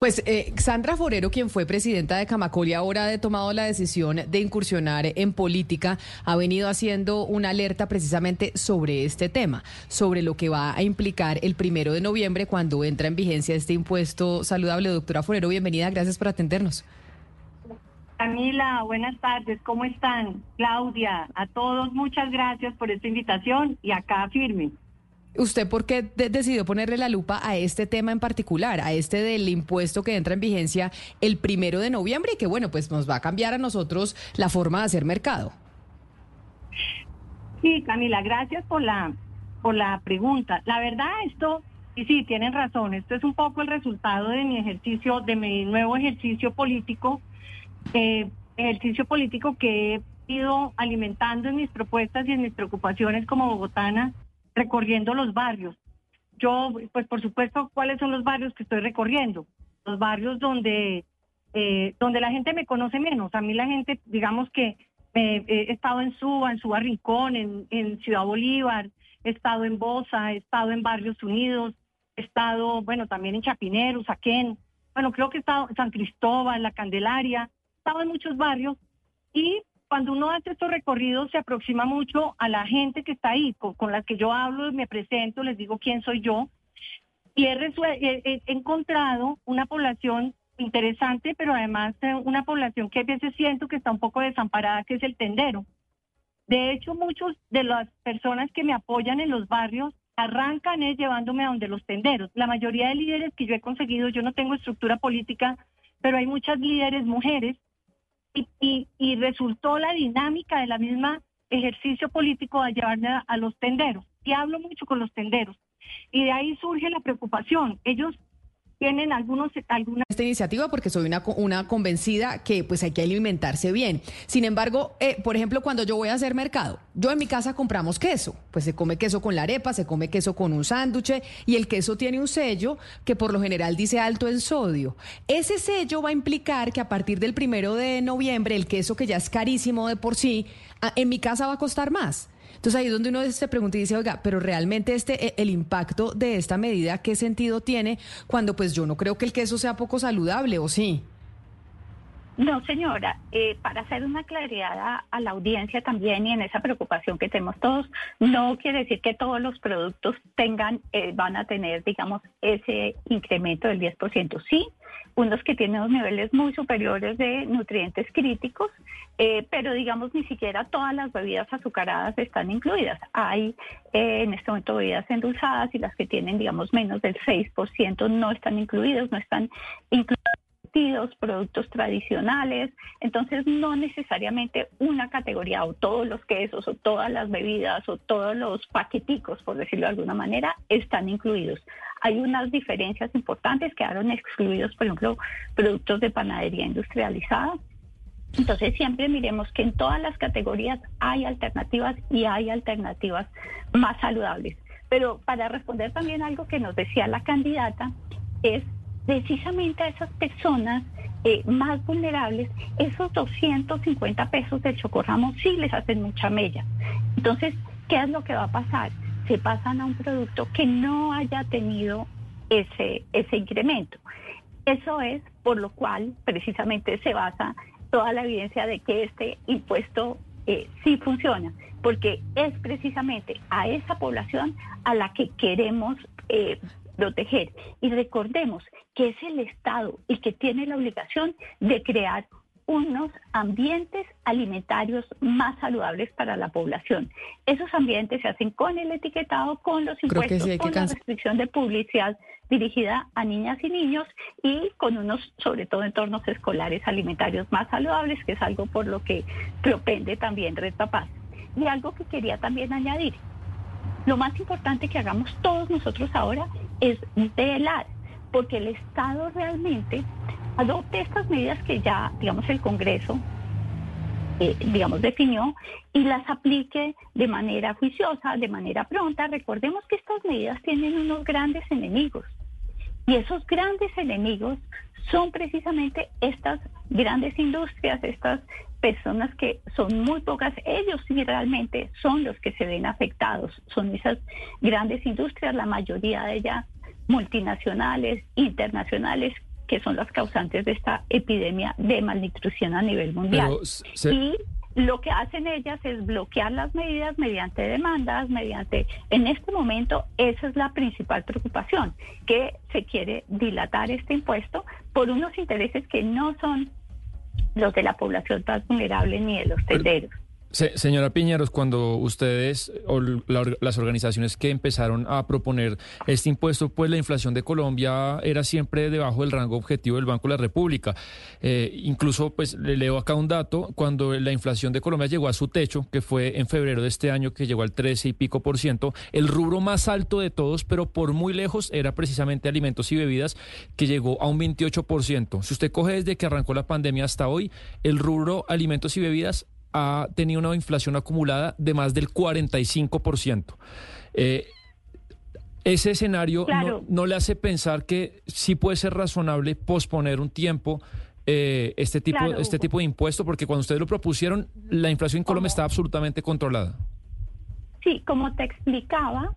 Pues eh, Sandra Forero, quien fue presidenta de Camacol y ahora ha tomado la decisión de incursionar en política, ha venido haciendo una alerta precisamente sobre este tema, sobre lo que va a implicar el primero de noviembre cuando entra en vigencia este impuesto saludable. Doctora Forero, bienvenida, gracias por atendernos. Camila, buenas tardes, ¿cómo están? Claudia, a todos muchas gracias por esta invitación y acá firme. ¿Usted por qué decidió ponerle la lupa a este tema en particular, a este del impuesto que entra en vigencia el primero de noviembre y que, bueno, pues nos va a cambiar a nosotros la forma de hacer mercado? Sí, Camila, gracias por la, por la pregunta. La verdad, esto, y sí, tienen razón, esto es un poco el resultado de mi ejercicio, de mi nuevo ejercicio político, eh, ejercicio político que he ido alimentando en mis propuestas y en mis preocupaciones como bogotana recorriendo los barrios. Yo, pues por supuesto, ¿cuáles son los barrios que estoy recorriendo? Los barrios donde, eh, donde la gente me conoce menos. A mí la gente, digamos que he estado en Suba, en Suba Rincón, en, en Ciudad Bolívar, he estado en Bosa, he estado en Barrios Unidos, he estado, bueno, también en Chapinero, Saquén, bueno, creo que he estado en San Cristóbal, La Candelaria, he estado en muchos barrios y cuando uno hace estos recorridos se aproxima mucho a la gente que está ahí, con, las que yo hablo, me presento, les digo quién soy yo, y he, encontrado una población interesante, pero además una población que a veces siento que está un poco desamparada, que es el tendero. De hecho, muchos de las personas que me apoyan en los barrios arrancan es llevándome a donde los tenderos. La mayoría de líderes que yo he conseguido, yo no tengo estructura política, pero hay muchas líderes mujeres y, resultó la dinámica de la misma ejercicio político de llevarme a, a los tenderos. Y hablo mucho con los tenderos. Y de ahí surge la preocupación. Ellos tienen algunos alguna esta iniciativa porque soy una, una convencida que pues hay que alimentarse bien. Sin embargo, eh, por ejemplo, cuando yo voy a hacer mercado, yo en mi casa compramos queso, pues se come queso con la arepa, se come queso con un sándwich y el queso tiene un sello que por lo general dice alto en sodio. Ese sello va a implicar que a partir del primero de noviembre el queso que ya es carísimo de por sí, en mi casa va a costar más. Entonces ahí es donde uno se pregunta y dice, oiga, pero realmente este, e, el impacto de esta medida, ¿qué sentido tiene cuando pues yo no creo que el queso sea poco saludable o sí? No, señora, eh, para hacer una claridad a, la audiencia también y en esa preocupación que tenemos todos, no quiere decir que todos los productos tengan, eh, van a tener, digamos, ese incremento del 10%. Sí, unos que tienen unos niveles muy superiores de nutrientes críticos, eh, pero digamos ni siquiera todas las bebidas azucaradas están incluidas. Hay eh, en este momento bebidas endulzadas y las que tienen digamos menos del 6% no están incluidos, no están productos tradicionales, entonces no necesariamente una categoría o todos los quesos o todas las bebidas o todos los paqueticos, por decirlo de alguna manera, están incluidos. Hay unas diferencias importantes, quedaron excluidos, por ejemplo, productos de panadería industrializada. Entonces siempre miremos que en todas las categorías hay alternativas y hay alternativas más saludables. Pero para responder también algo que nos decía la candidata, es precisamente a esas personas eh, más vulnerables, esos 250 pesos del chocorramo sí les hacen mucha mella. Entonces, ¿qué es lo que va a pasar? Se pasan a un producto que no haya tenido ese, ese incremento. Eso es por lo cual precisamente se basa toda la evidencia de que este impuesto eh, sí funciona, porque es precisamente a esa población a la que queremos eh, proteger. Y recordemos que es el Estado el que tiene la obligación de crear unos ambientes alimentarios más saludables para la población. Esos ambientes se hacen con el etiquetado, con los impuestos, con la restricción de publicidad dirigida a niñas y niños y con unos, sobre todo, entornos escolares alimentarios más saludables, que es algo por lo que propende también Red Papás. Y algo que quería también añadir, lo más importante que hagamos todos nosotros ahora es velar porque el Estado realmente adopte estas medidas que ya, digamos, el Congreso, eh, digamos, definió y las aplique de manera juiciosa, de manera pronta. Recordemos que estas medidas tienen unos grandes enemigos y esos grandes enemigos son precisamente estas grandes industrias, estas personas que son muy pocas, ellos sí realmente son los que se ven afectados, son esas grandes industrias, la mayoría de ellas multinacionales, internacionales, que son las causantes de esta epidemia de malnutrición a nivel mundial. Y lo que hacen ellas es bloquear las medidas mediante demandas, mediante... En este momento esa es la principal preocupación, que se quiere dilatar este impuesto por unos intereses que no son los de la población más vulnerable ni de los tenderos señora Piñeros, cuando ustedes o las organizaciones que empezaron a proponer este impuesto, pues la inflación de Colombia era siempre debajo del rango objetivo del Banco de la República. Eh, incluso, pues le leo acá un dato, cuando la inflación de Colombia llegó a su techo, que fue en febrero de este año, que llegó al 13 y pico por ciento, el rubro más alto de todos, pero por muy lejos, era precisamente alimentos y bebidas, que llegó a un 28 por ciento. Si usted coge desde que arrancó la pandemia hasta hoy, el rubro alimentos y bebidas ha tenido una inflación acumulada de más del 45%. Eh, ese escenario no, le hace pensar que sí puede ser razonable posponer un tiempo eh, este, tipo, este tipo de impuesto, porque cuando ustedes lo propusieron, la inflación en Colombia está absolutamente controlada. Sí, como te explicaba,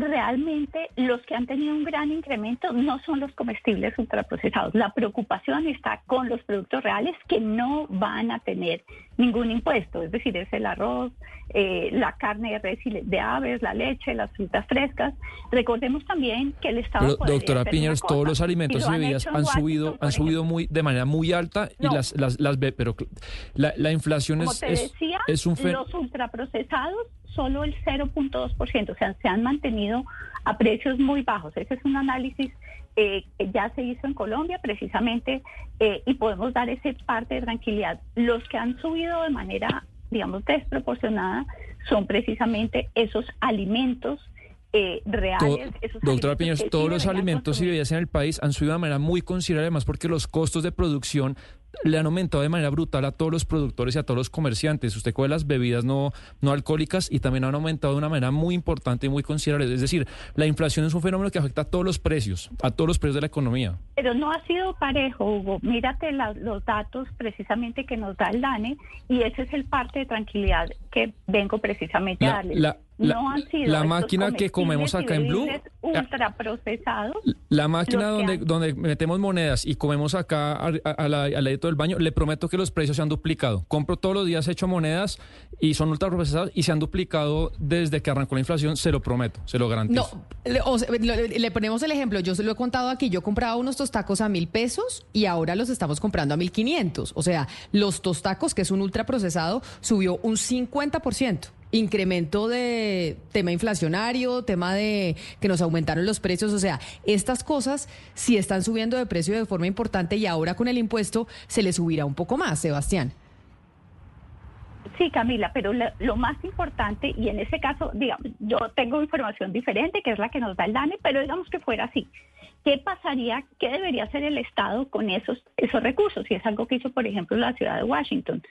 realmente los que han tenido un gran incremento no son los comestibles ultraprocesados. La preocupación está con los productos reales que no van a tener ningún impuesto, es decir, es el arroz, eh, la carne de res y de aves, la leche, las frutas frescas. Recordemos también que el Estado... doctora Piñeros, todos los alimentos y bebidas han, subido han subido muy de manera muy alta y las, las, las pero la, inflación es, es, un Los ultraprocesados solo el 0.2%, o sea, se han mantenido a precios muy bajos. Ese es un análisis eh, que ya se hizo en Colombia precisamente eh, y podemos dar ese parte de tranquilidad. Los que han subido de manera, digamos, desproporcionada son precisamente esos alimentos eh, reales. doctora Piñas, todos los alimentos y bebidas en el país han subido de manera muy considerable, además porque los costos de producción le han aumentado de manera brutal a todos los productores y a todos los comerciantes. Usted coge las bebidas no, no alcohólicas y también han aumentado de una manera muy importante y muy considerable. Es decir, la inflación es un fenómeno que afecta a todos los precios, a todos los precios de la economía. Pero no ha sido parejo, Hugo. Mírate los datos precisamente que nos da el DANE y ese es el parte de tranquilidad que vengo precisamente a darle. No han sido la máquina que comemos acá en Blue ultraprocesados. La máquina donde, donde metemos monedas y comemos acá a, la, a la del baño, le prometo que los precios se han duplicado. Compro todos los días hecho monedas y son ultraprocesadas y se han duplicado desde que arrancó la inflación, se lo prometo, se lo garantizo. No, le, ponemos el ejemplo, yo se lo he contado aquí, yo compraba unos tostacos a mil pesos y ahora los estamos comprando a mil quinientos. O sea, los tostacos, que es un ultraprocesado, subió un 50% incremento de tema inflacionario, tema de que nos aumentaron los precios, o sea, estas cosas sí están subiendo de precio de forma importante y ahora con el impuesto se le subirá un poco más, Sebastián. Sí, Camila, pero lo, más importante, y en ese caso, digamos, yo tengo información diferente, que es la que nos da el DANE, pero digamos que fuera así. ¿Qué pasaría, qué debería hacer el Estado con esos, esos recursos? Si es algo que hizo, por ejemplo, la ciudad de Washington.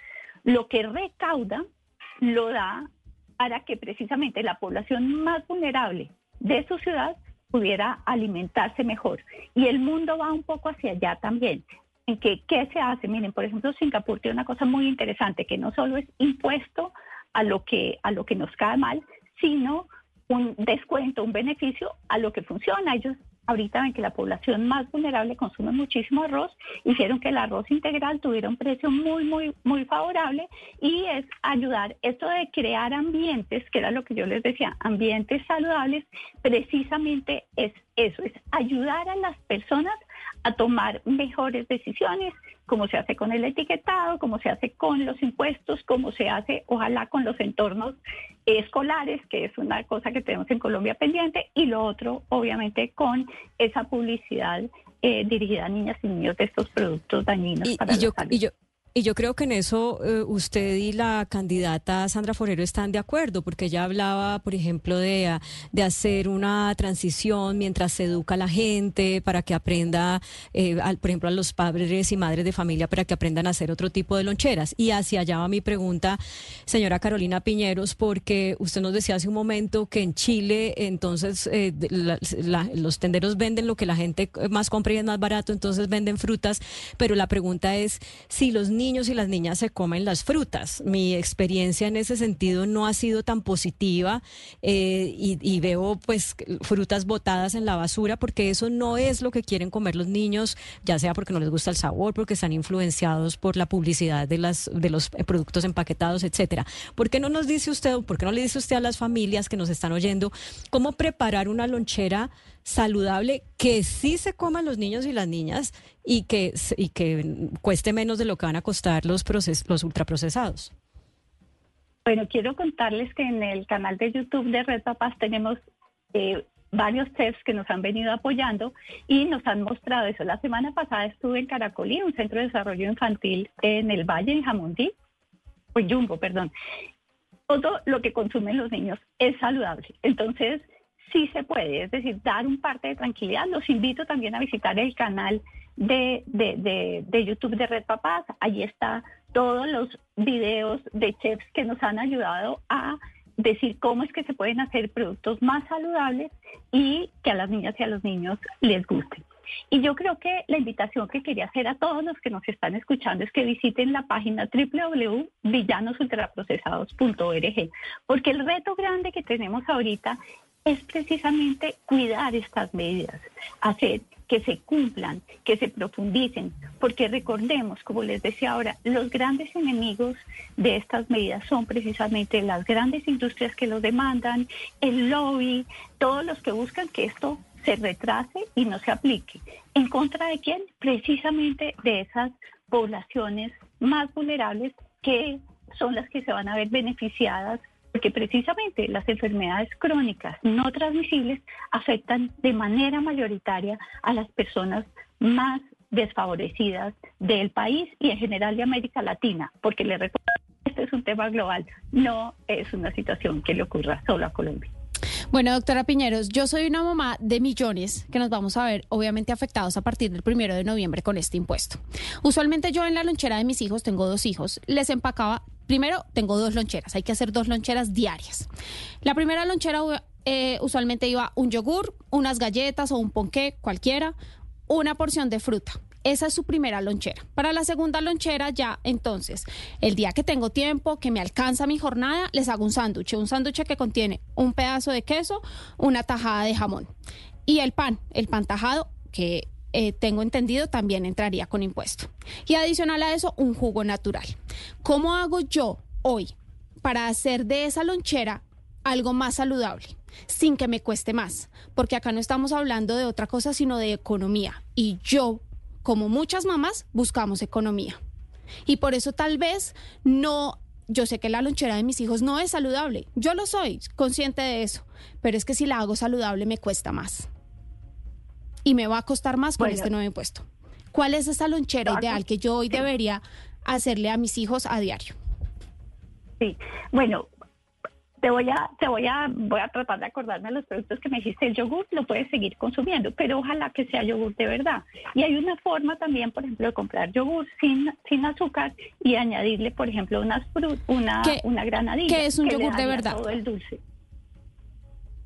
Lo que recauda lo da para que precisamente la población más vulnerable de su ciudad pudiera alimentarse mejor. Y el mundo va un poco hacia allá también. En que, ¿Qué se hace? Miren, por ejemplo, Singapur tiene una cosa muy interesante, que no solo es impuesto a lo que, a lo que nos cae mal, sino un descuento, un beneficio a lo que funciona. Ellos ahorita ven que la población más vulnerable consume muchísimo arroz, hicieron que el arroz integral tuviera un precio muy, muy, muy favorable y es ayudar, esto de crear ambientes, que era lo que yo les decía, ambientes saludables, precisamente es eso, es ayudar a las personas a tomar mejores decisiones, como se hace con el etiquetado, como se hace con los impuestos, como se hace, ojalá, con los entornos escolares, que es una cosa que tenemos en Colombia pendiente, y lo otro, obviamente, con esa publicidad eh, dirigida a niñas y niños de estos productos dañinos para la salud. Y yo creo que en eso eh, usted y la candidata Sandra Forero están de acuerdo, porque ella hablaba, por ejemplo, de, de hacer una transición mientras se educa a la gente para que aprenda, eh, por ejemplo, a los padres y madres de familia para que aprendan a hacer otro tipo de loncheras. Y hacia allá va mi pregunta, señora Carolina Piñeros, porque usted nos decía hace un momento que en Chile, entonces, eh, los tenderos venden lo que la gente más compra y es más barato, entonces venden frutas, pero la pregunta es si los niños y las niñas se comen las frutas. Mi experiencia en ese sentido no ha sido tan positiva eh, y, veo pues frutas botadas en la basura porque eso no es lo que quieren comer los niños, ya sea porque no les gusta el sabor, porque están influenciados por la publicidad de las de los productos empaquetados, etcétera. ¿Por qué no nos dice usted, por qué no le dice usted a las familias que nos están oyendo cómo preparar una lonchera saludable que sí se coman los niños y las niñas y que, y que cueste menos de lo que van a costar los, proces los ultraprocesados. Bueno, quiero contarles que en el canal de YouTube de Red Papás tenemos eh, varios chefs que nos han venido apoyando y nos han mostrado eso. La semana pasada estuve en Caracolí, un centro de desarrollo infantil en el Valle, en Jamundí, o Jumbo, perdón. Todo lo que consumen los niños es saludable. Entonces, sí se puede, es decir, dar un parte de tranquilidad. Los invito también a visitar el canal de, de, YouTube de Red Papás. Allí está todos los videos de chefs que nos han ayudado a decir cómo es que se pueden hacer productos más saludables y que a las niñas y a los niños les gusten. Y yo creo que la invitación que quería hacer a todos los que nos están escuchando es que visiten la página www.villanosultraprocesados.org, porque el reto grande que tenemos ahorita es precisamente cuidar estas medidas, hacer que se cumplan, que se profundicen, porque recordemos, como les decía ahora, los grandes enemigos de estas medidas son precisamente las grandes industrias que los demandan, el lobby, todos los que buscan que esto se retrase y no se aplique. ¿En contra de quién? Precisamente de esas poblaciones más vulnerables que son las que se van a ver beneficiadas porque precisamente las enfermedades crónicas no transmisibles afectan de manera mayoritaria a las personas más desfavorecidas del país y en general de América Latina, porque le recuerdo este es un tema global, no es una situación que le ocurra solo a Colombia. Bueno, doctora Piñeros, yo soy una mamá de millones que nos vamos a ver obviamente afectados a partir del primero de noviembre con este impuesto. Usualmente yo en la lonchera de mis hijos, tengo dos hijos, les empacaba Primero, tengo dos loncheras. Hay que hacer dos loncheras diarias. La primera lonchera eh, usualmente iba un yogur, unas galletas o un ponqué, cualquiera, una porción de fruta. Esa es su primera lonchera. Para la segunda lonchera ya, entonces, el día que tengo tiempo, que me alcanza mi jornada, les hago un sándwich. Un sándwich que contiene un pedazo de queso, una tajada de jamón. Y el pan, el pan tajado, que eh, tengo entendido, también entraría con impuesto. Y adicional a eso, un jugo natural. ¿Cómo hago yo hoy para hacer de esa lonchera algo más saludable? sin que me cueste más, porque acá no estamos hablando de otra cosa sino de economía. Y yo, como muchas mamás, buscamos economía. Y por eso tal vez no, yo sé que la lonchera de mis hijos no es saludable, yo lo soy, consciente de eso, pero es que si la hago saludable me cuesta más y me va a costar más con este nuevo impuesto. ¿Cuál es esa lonchera ideal que yo hoy debería hacerle a mis hijos a diario? Sí, bueno, te voy a, te voy a, voy a tratar de acordarme de los productos que me dijiste. El yogur lo puedes seguir consumiendo, pero ojalá que sea yogur de verdad. Y hay una forma también, por ejemplo, de comprar yogur sin, sin azúcar y añadirle, por ejemplo, unas una, una granadilla. ¿Qué es un yogur de verdad? Todo el dulce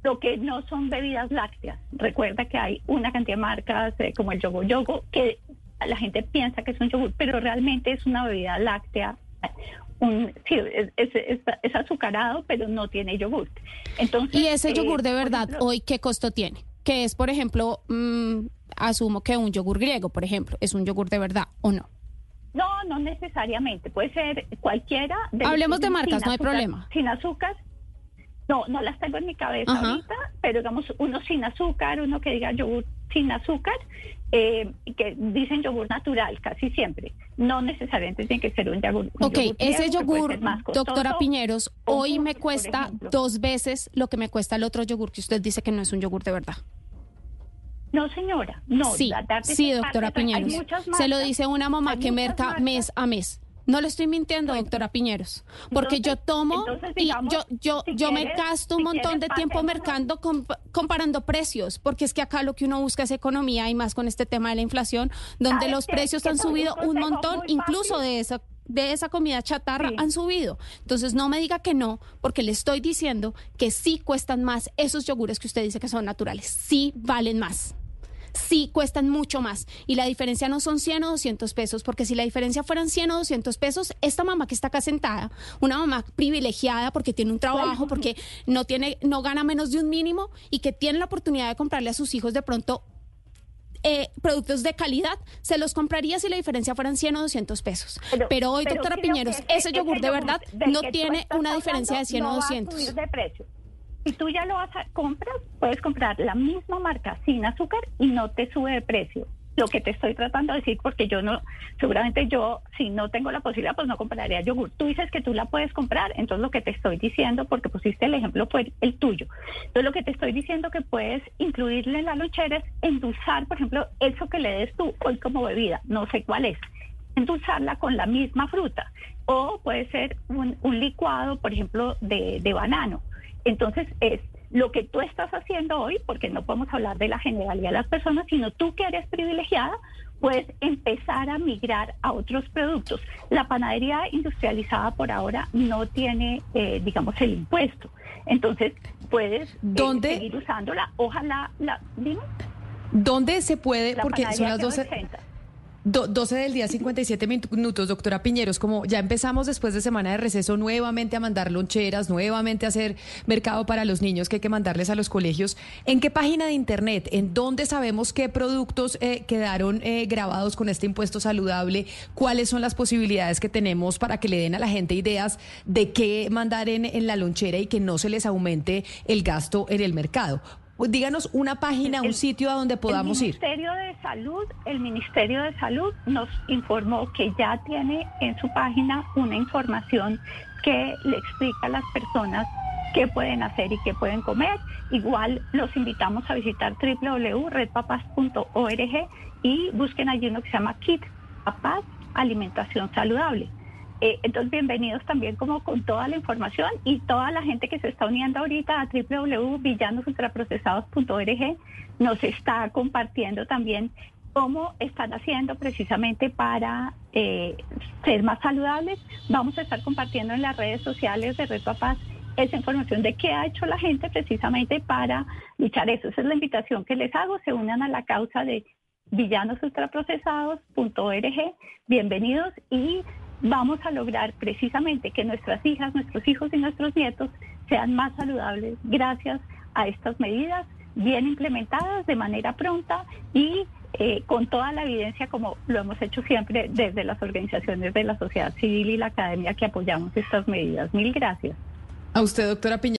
lo que no son bebidas lácteas. Recuerda que hay una cantidad de marcas eh, como el yogo yogo que la gente piensa que es un yogur, pero realmente es una bebida láctea. Un, sí, es, azucarado, pero no tiene yogur. Entonces, ¿Y ese yogur de verdad hoy qué costo tiene? Que es, por ejemplo, mm, asumo que un yogur griego, por ejemplo, ¿es un yogur de verdad o no? No, no necesariamente. Puede ser cualquiera. Hablemos de marcas, no hay problema. Sin azúcar, no, no las tengo en mi cabeza ahorita, pero digamos uno sin azúcar, uno que diga yogur sin azúcar, eh, que dicen yogur natural casi siempre. No necesariamente tiene que ser un yogur. ok, ese yogur, doctora Piñeros, hoy me cuesta dos veces lo que me cuesta el otro yogur que usted dice que no es un yogur de verdad. No, señora, no. Sí, sí doctora Piñeros. Se lo dice una mamá que merca mes a mes. No le estoy mintiendo, doctora Piñeros, porque yo tomo y yo yo yo me gasto un montón de tiempo mercando comparando precios, porque es que acá lo que uno busca es economía y más con este tema de la inflación, donde los precios han subido un montón, incluso de esa de esa comida chatarra han subido. Entonces no me diga que no, porque le estoy diciendo que sí cuestan más esos yogures que usted dice que son naturales, sí valen más sí cuestan mucho más. Y la diferencia no son 100 o 200 pesos, porque si la diferencia fueran 100 o 200 pesos, esta mamá que está acá sentada, una mamá privilegiada porque tiene un trabajo, porque no, tiene, no gana menos de un mínimo y que tiene la oportunidad de comprarle a sus hijos de pronto eh, productos de calidad, se los compraría si la diferencia fueran 100 o 200 pesos. Pero, hoy, doctora Piñeros, ese, yogur de verdad no tiene una diferencia de 100 o 200. de precio. Si tú ya lo vas a comprar, puedes comprar la misma marca sin azúcar y no te sube de precio lo que te estoy tratando de decir, porque yo no, seguramente yo, si no tengo la posibilidad, pues no compraría yogur. Tú dices que tú la puedes comprar, entonces lo que te estoy diciendo, porque pusiste el ejemplo, fue el tuyo. Entonces lo que te estoy diciendo que puedes incluirle en la lonchera es endulzar, por ejemplo, eso que le des tú hoy como bebida, no sé cuál es, endulzarla con la misma fruta. O puede ser un, un licuado, por ejemplo, de banano. Entonces es lo que tú estás haciendo hoy, porque no podemos hablar de la generalidad de las personas, sino tú que eres privilegiada, puedes empezar a migrar a otros productos. La panadería industrializada por ahora no tiene, eh, digamos, el impuesto. Entonces, puedes eh, seguir usándola. Ojalá, la, dime. ¿Dónde se puede? porque son las 12. 12 del día, 57 minutos, doctora Piñeros, como ya empezamos después de semana de receso nuevamente a mandar loncheras, nuevamente a hacer mercado para los niños que hay que mandarles a los colegios, ¿en qué página de internet, en dónde sabemos qué productos eh, quedaron eh, grabados con este impuesto saludable? ¿Cuáles son las posibilidades que tenemos para que le den a la gente ideas de qué mandar en, en la lonchera y que no se les aumente el gasto en el mercado? Pues díganos una página, un sitio a donde podamos ir. El Ministerio de Salud, el Ministerio de Salud nos informó que ya tiene en su página una información que le explica a las personas qué pueden hacer y qué pueden comer. Igual los invitamos a visitar www.redpapas.org y busquen allí uno que se llama Kit Papás Alimentación Saludable. Eh, entonces, bienvenidos también como con toda la información y toda la gente que se está uniendo ahorita a www.villanosultraprocesados.org nos está compartiendo también cómo están haciendo precisamente para eh, ser más saludables. Vamos a estar compartiendo en las redes sociales de Red Papás esa información de qué ha hecho la gente precisamente para luchar eso. Esa es la invitación que les hago. Se unan a la causa de villanosultraprocesados.org. Bienvenidos y vamos a lograr precisamente que nuestras hijas, nuestros hijos y nuestros nietos sean más saludables gracias a estas medidas bien implementadas de manera pronta y eh, con toda la evidencia como lo hemos hecho siempre desde las organizaciones de la sociedad civil y la academia que apoyamos estas medidas. Mil gracias. A usted, doctora Piña.